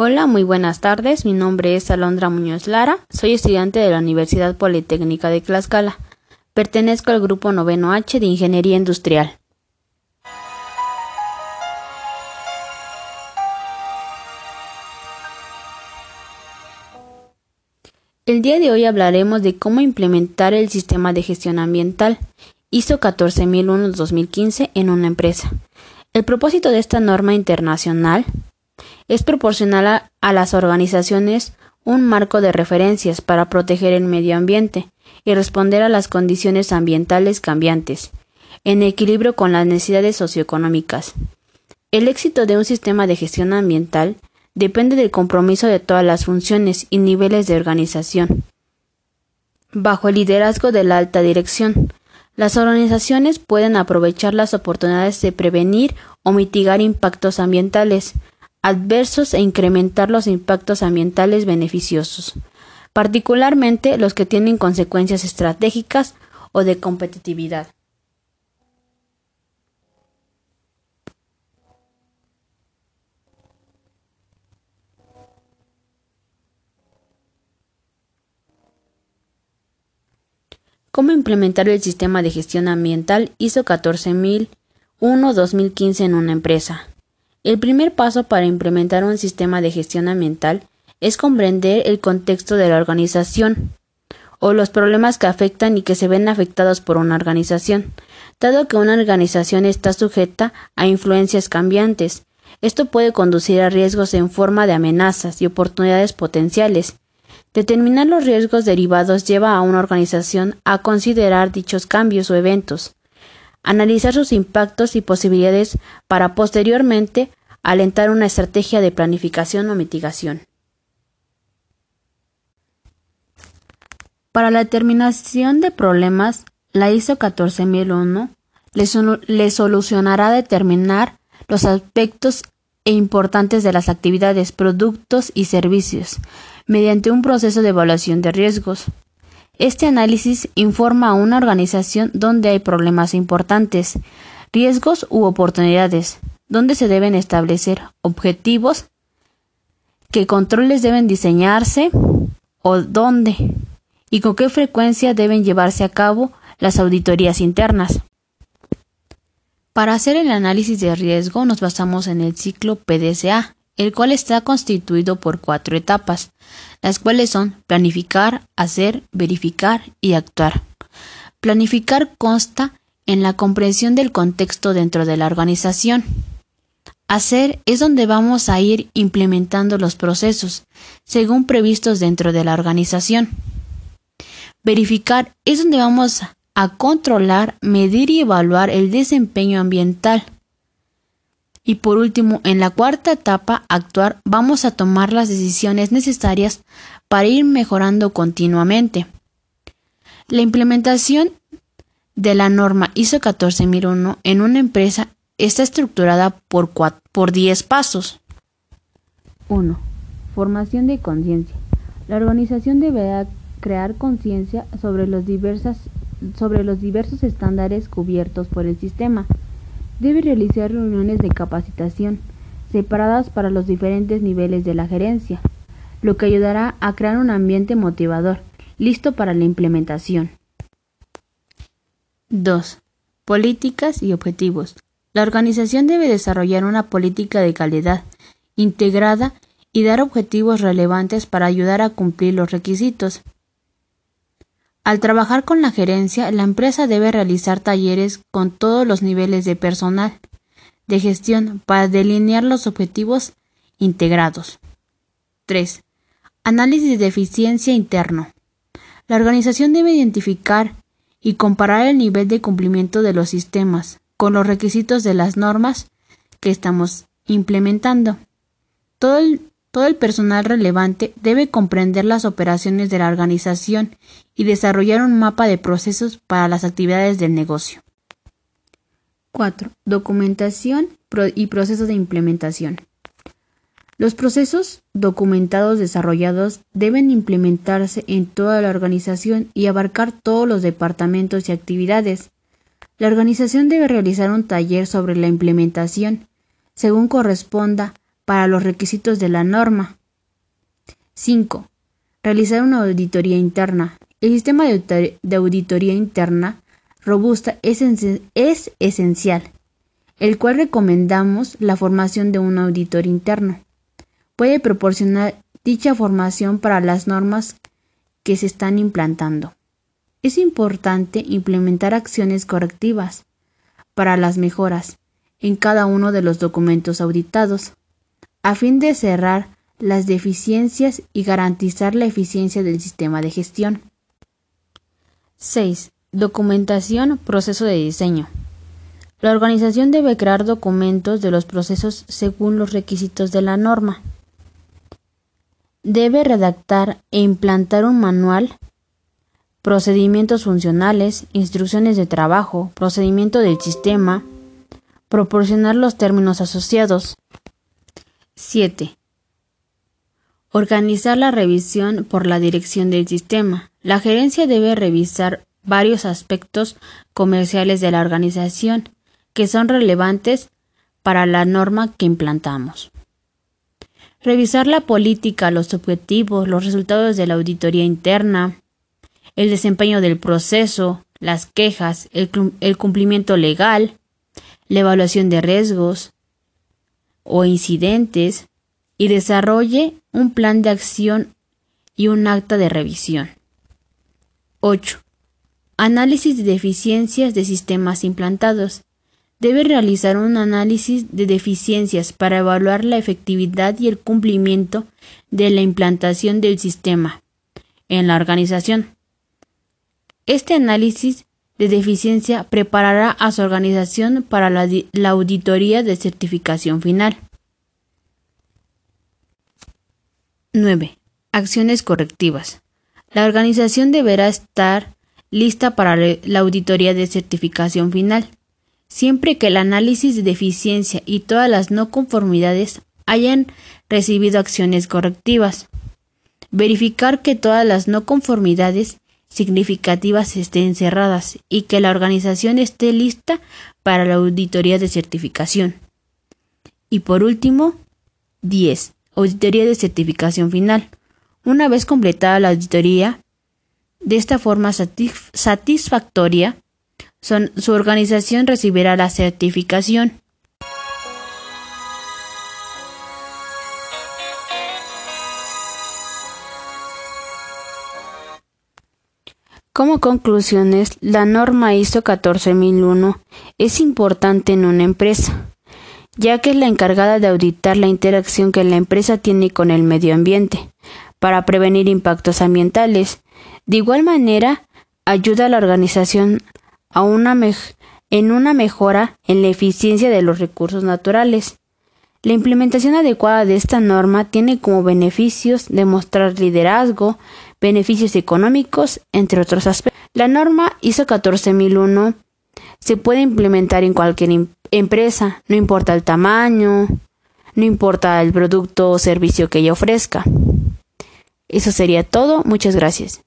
Hola, muy buenas tardes. Mi nombre es Alondra Muñoz Lara. Soy estudiante de la Universidad Politécnica de Tlaxcala. Pertenezco al grupo noveno H de Ingeniería Industrial. El día de hoy hablaremos de cómo implementar el sistema de gestión ambiental ISO 14001-2015 en una empresa. El propósito de esta norma internacional es proporcionar a, las organizaciones un marco de referencias para proteger el medio ambiente y responder a las condiciones ambientales cambiantes, en equilibrio con las necesidades socioeconómicas. El éxito de un sistema de gestión ambiental depende del compromiso de todas las funciones y niveles de organización. Bajo el liderazgo de la alta dirección, las organizaciones pueden aprovechar las oportunidades de prevenir o mitigar impactos ambientales adversos e incrementar los impactos ambientales beneficiosos, particularmente los que tienen consecuencias estratégicas o de competitividad. ¿Cómo implementar el sistema de gestión ambiental ISO 14001-2015 en una empresa? El primer paso para implementar un sistema de gestión ambiental es comprender el contexto de la organización o los problemas que afectan y que se ven afectados por una organización, dado que una organización está sujeta a influencias cambiantes. Esto puede conducir a riesgos en forma de amenazas y oportunidades potenciales, Determinar los riesgos derivados lleva a una organización a considerar dichos cambios o eventos, analizar sus impactos y posibilidades para posteriormente alentar una estrategia de planificación o mitigación. Para la determinación de problemas, la ISO 14001 le, solucionará determinar los aspectos e importantes de las actividades, productos y servicios, mediante un proceso de evaluación de riesgos. Este análisis informa a una organización donde hay problemas importantes, riesgos u oportunidades, donde se deben establecer objetivos, qué controles deben diseñarse o dónde y con qué frecuencia deben llevarse a cabo las auditorías internas. Para hacer el análisis de riesgo nos basamos en el ciclo PDCA, el cual está constituido por cuatro etapas, las cuales son planificar, hacer, verificar y actuar. Planificar consta en la comprensión del contexto dentro de la organización. Hacer es donde vamos a ir implementando los procesos, según previstos dentro de la organización. Verificar es donde vamos a controlar, medir y evaluar el desempeño ambiental y por último, en la cuarta etapa, actuar, vamos a tomar las decisiones necesarias para ir mejorando continuamente. La implementación de la norma ISO 14001 en una empresa está estructurada por, por 10 pasos. 1. Formación de conciencia. La organización deberá crear conciencia sobre, sobre los diversos estándares cubiertos por el sistema Debe realizar reuniones de capacitación separadas para los diferentes niveles de la gerencia, lo que ayudará a crear un ambiente motivador, listo para la implementación. 2. Políticas y objetivos. La organización debe desarrollar una política de calidad integrada y dar objetivos relevantes para ayudar a cumplir los requisitos. Al trabajar con la gerencia, la empresa debe realizar talleres con todos los niveles de personal de gestión para delinear los objetivos integrados. 3. Análisis de eficiencia interno. La organización debe identificar y comparar el nivel de cumplimiento de los sistemas con los requisitos de las normas que estamos implementando. Todo el todo el personal relevante debe comprender las operaciones de la organización y desarrollar un mapa de procesos para las actividades del negocio. 4. Documentación y procesos de implementación. Los procesos documentados desarrollados deben implementarse en toda la organización y abarcar todos los departamentos y actividades. La organización debe realizar un taller sobre la implementación, según corresponda para los requisitos de la norma. 5. Realizar una auditoría interna. El sistema de auditoría interna robusta es, es esencial, el cual recomendamos la formación de un auditor interno. Puede proporcionar dicha formación para las normas que se están implantando. Es importante implementar acciones correctivas para las mejoras en cada uno de los documentos auditados, a fin de cerrar las deficiencias y garantizar la eficiencia del sistema de gestión. 6. Documentación, proceso de diseño. La organización debe crear documentos de los procesos según los requisitos de la norma. Debe redactar e implantar un manual, procedimientos funcionales, instrucciones de trabajo, procedimiento del sistema, proporcionar los términos asociados. 7. Organizar la revisión por la dirección del sistema. La gerencia debe revisar varios aspectos comerciales de la organización que son relevantes para la norma que implantamos. Revisar la política, los objetivos, los resultados de la auditoría interna, el desempeño del proceso, las quejas, el, cumplimiento legal, la evaluación de riesgos o incidentes y desarrolle un plan de acción y un acta de revisión. 8. Análisis de deficiencias de sistemas implantados. Debe realizar un análisis de deficiencias para evaluar la efectividad y el cumplimiento de la implantación del sistema en la organización. Este análisis de deficiencia preparará a su organización para la, auditoría de certificación final. 9. Acciones correctivas. La organización deberá estar lista para la auditoría de certificación final, siempre que el análisis de deficiencia y todas las no conformidades hayan recibido acciones correctivas. Verificar que todas las no conformidades significativas estén cerradas y que la organización esté lista para la auditoría de certificación. Y por último, 10. Auditoría de certificación final. Una vez completada la auditoría, de esta forma satisfactoria, su organización recibirá la certificación. Como conclusiones, la norma ISO 14001 es importante en una empresa, ya que es la encargada de auditar la interacción que la empresa tiene con el medio ambiente, para prevenir impactos ambientales de igual manera, ayuda a la organización a una en una mejora en la eficiencia de los recursos naturales. La implementación adecuada de esta norma tiene como beneficios demostrar liderazgo, beneficios económicos, entre otros aspectos. La norma ISO 14001 se puede implementar en cualquier em-, empresa, no importa el tamaño, no importa el producto o servicio que ella ofrezca. Eso sería todo. Muchas gracias.